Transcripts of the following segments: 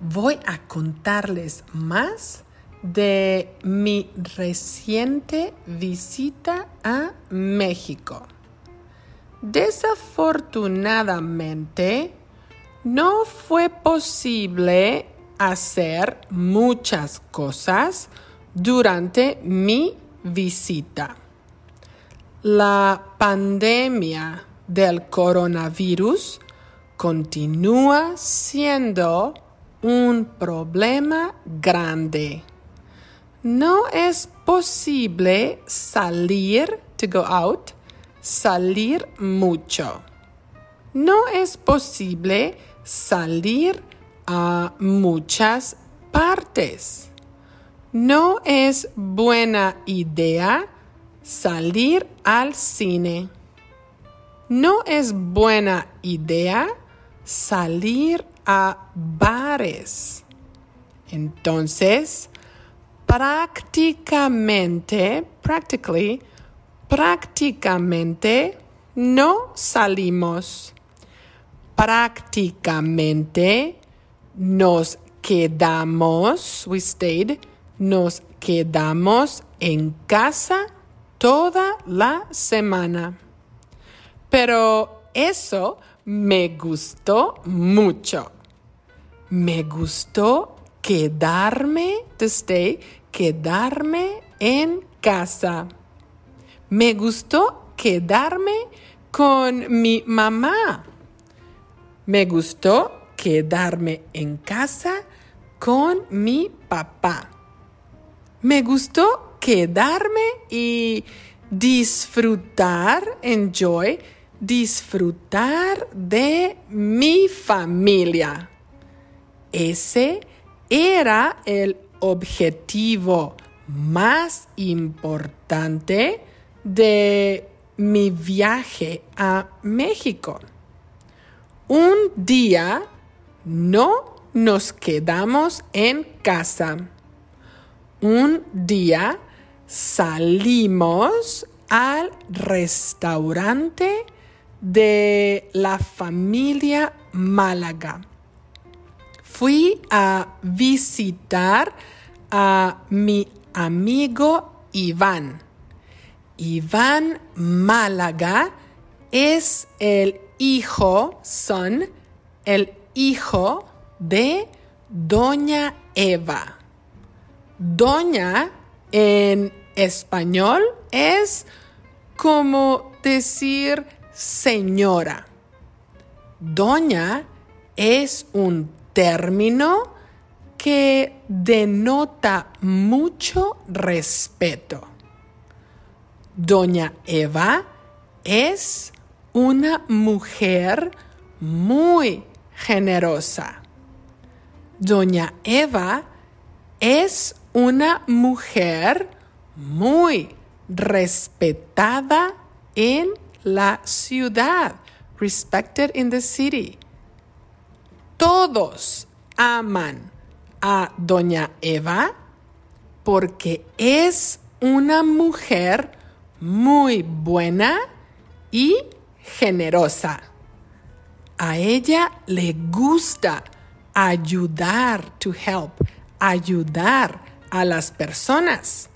voy a contarles más de mi reciente visita a México. Desafortunadamente, no fue posible hacer muchas cosas durante mi visita. La pandemia del coronavirus continúa siendo un problema grande. No es posible salir, to go out, salir mucho. No es posible salir a muchas partes. No es buena idea salir al cine. No es buena idea salir a bares. Entonces, prácticamente, practically, prácticamente no salimos. Prácticamente nos quedamos, we stayed, nos quedamos en casa toda la semana. Pero eso me gustó mucho. Me gustó quedarme, to stay, quedarme en casa. Me gustó quedarme con mi mamá. Me gustó quedarme en casa con mi papá. Me gustó quedarme y disfrutar, enjoy, disfrutar de mi familia. Ese era el objetivo más importante de mi viaje a México. Un día no nos quedamos en casa. Un día salimos al restaurante de la familia Málaga. Fui a visitar a mi amigo Iván. Iván Málaga es el hijo, son el hijo de Doña Eva. Doña en español es como decir señora. Doña es un término que denota mucho respeto. Doña Eva es una mujer muy generosa. Doña Eva es una mujer muy respetada en la ciudad, respected in the city. Todos aman a Doña Eva porque es una mujer muy buena y generosa. A ella le gusta ayudar, to help, ayudar a las personas.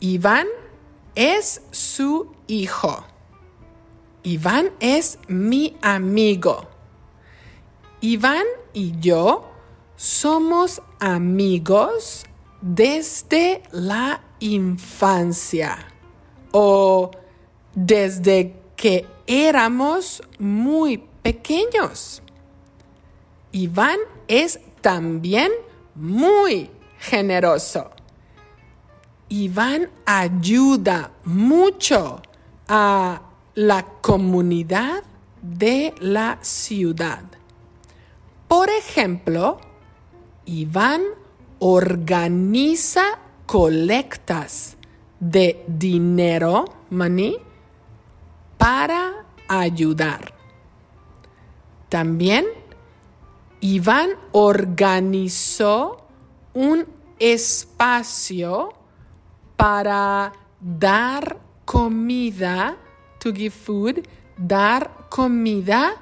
Iván es su hijo. Iván es mi amigo. Iván y yo somos amigos desde la infancia o desde que éramos muy pequeños. Iván es también muy generoso. Iván ayuda mucho a la comunidad de la ciudad. Por ejemplo, Iván organiza colectas de dinero, money, para ayudar. También Iván organizó un espacio para dar comida, to give food, dar comida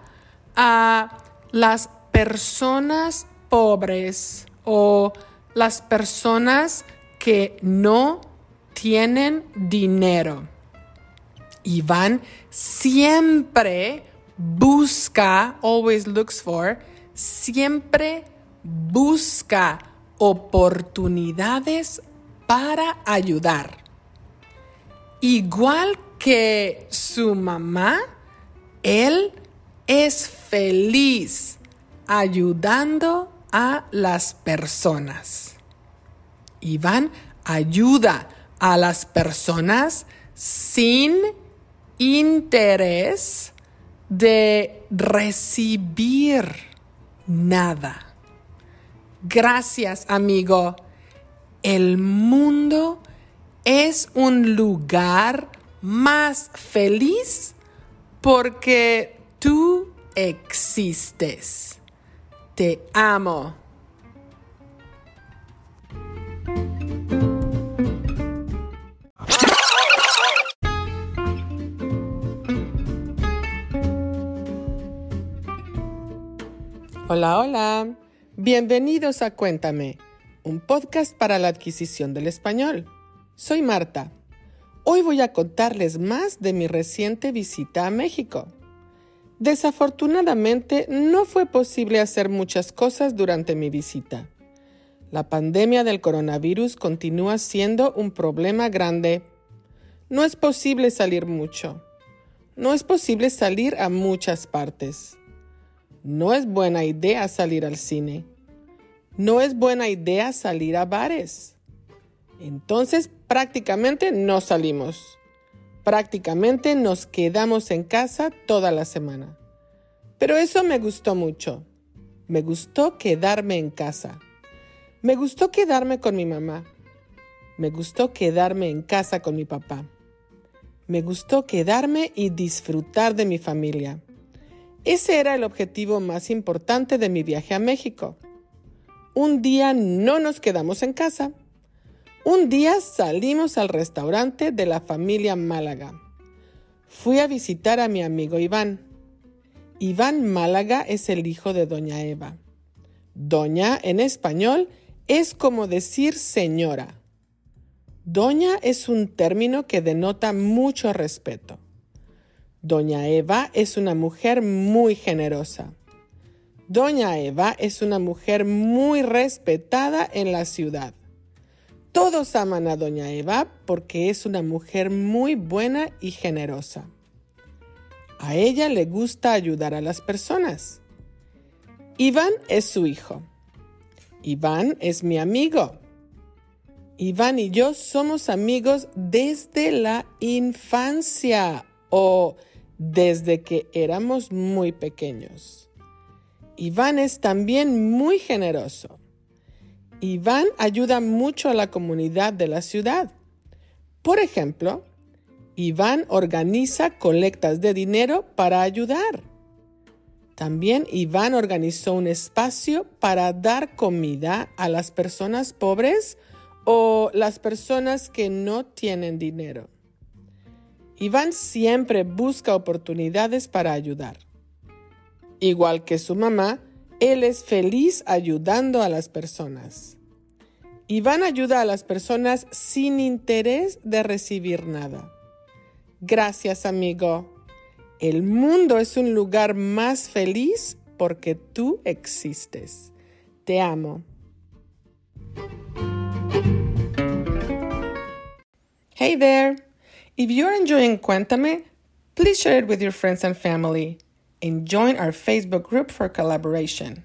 a las personas pobres o las personas que no tienen dinero. Iván siempre busca, always looks for, siempre busca oportunidades para ayudar. Igual que su mamá, él es feliz ayudando a las personas. Iván ayuda a las personas sin interés de recibir nada. Gracias, amigo. El mundo es un lugar más feliz porque tú existes. Te amo. Hola, hola. Bienvenidos a Cuéntame, un podcast para la adquisición del español. Soy Marta. Hoy voy a contarles más de mi reciente visita a México. Desafortunadamente, no fue posible hacer muchas cosas durante mi visita. La pandemia del coronavirus continúa siendo un problema grande. No es posible salir mucho. No es posible salir a muchas partes. No es buena idea salir al cine. No es buena idea salir a bares. Entonces prácticamente no salimos. Prácticamente nos quedamos en casa toda la semana. Pero eso me gustó mucho. Me gustó quedarme en casa. Me gustó quedarme con mi mamá. Me gustó quedarme en casa con mi papá. Me gustó quedarme y disfrutar de mi familia. Ese era el objetivo más importante de mi viaje a México. Un día no nos quedamos en casa. Un día salimos al restaurante de la familia Málaga. Fui a visitar a mi amigo Iván. Iván Málaga es el hijo de Doña Eva. Doña en español es como decir señora. Doña es un término que denota mucho respeto. Doña Eva es una mujer muy generosa. Doña Eva es una mujer muy respetada en la ciudad. Todos aman a Doña Eva porque es una mujer muy buena y generosa. A ella le gusta ayudar a las personas. Iván es su hijo. Iván es mi amigo. Iván y yo somos amigos desde la infancia o desde que éramos muy pequeños. Iván es también muy generoso. Iván ayuda mucho a la comunidad de la ciudad. Por ejemplo, Iván organiza colectas de dinero para ayudar. También Iván organizó un espacio para dar comida a las personas pobres o las personas que no tienen dinero. Iván siempre busca oportunidades para ayudar. Igual que su mamá, él es feliz ayudando a las personas. Iván ayuda a las personas sin interés de recibir nada. Gracias, amigo. El mundo es un lugar más feliz porque tú existes. Te amo. Hey there. If you're enjoying Cuéntame, please share it with your friends and family and join our Facebook group for collaboration.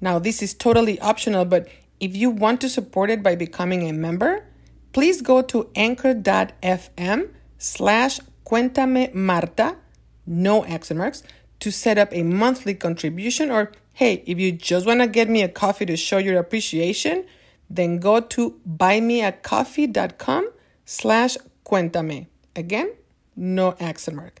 Now, this is totally optional, but if you want to support it by becoming a member, please go to anchor.fm slash Cuéntame Marta, no accent marks, to set up a monthly contribution. Or hey, if you just want to get me a coffee to show your appreciation, then go to buymeacoffee.com slash cuéntame. Again, no accent mark.